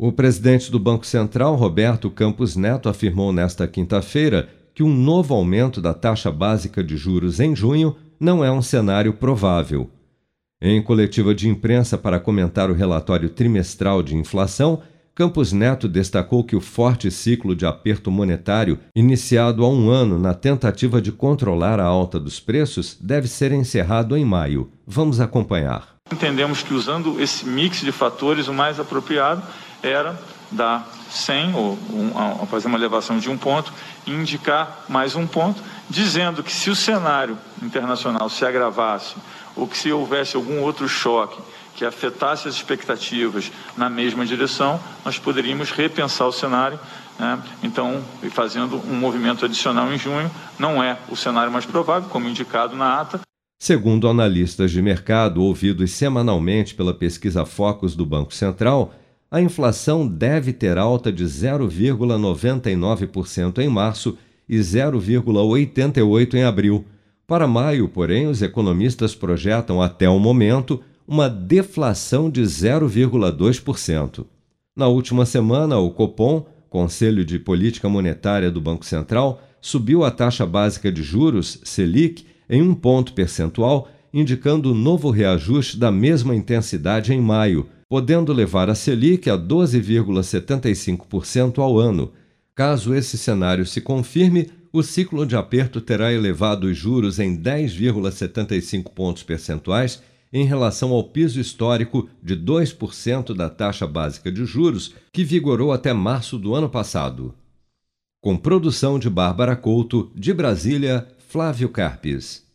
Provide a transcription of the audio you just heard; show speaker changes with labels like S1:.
S1: O presidente do Banco Central, Roberto Campos Neto, afirmou nesta quinta-feira que um novo aumento da taxa básica de juros em junho não é um cenário provável. Em coletiva de imprensa para comentar o relatório trimestral de inflação, Campos Neto destacou que o forte ciclo de aperto monetário, iniciado há um ano na tentativa de controlar a alta dos preços, deve ser encerrado em maio. Vamos acompanhar.
S2: Entendemos que usando esse mix de fatores, o mais apropriado era dar 100 ou um, fazer uma elevação de um ponto e indicar mais um ponto, dizendo que se o cenário internacional se agravasse ou que se houvesse algum outro choque que afetasse as expectativas na mesma direção, nós poderíamos repensar o cenário. Né? Então, fazendo um movimento adicional em junho, não é o cenário mais provável, como indicado na ata.
S1: Segundo analistas de mercado ouvidos semanalmente pela pesquisa Focus do Banco Central, a inflação deve ter alta de 0,99% em março e 0,88% em abril. Para maio, porém, os economistas projetam até o momento uma deflação de 0,2%. Na última semana, o Copom, Conselho de Política Monetária do Banco Central, subiu a taxa básica de juros, Selic, em um ponto percentual, indicando novo reajuste da mesma intensidade em maio, podendo levar a Selic a 12,75% ao ano. Caso esse cenário se confirme, o ciclo de aperto terá elevado os juros em 10,75 pontos percentuais em relação ao piso histórico de 2% da taxa básica de juros que vigorou até março do ano passado. Com produção de Bárbara Couto, de Brasília, Flávio Carpes.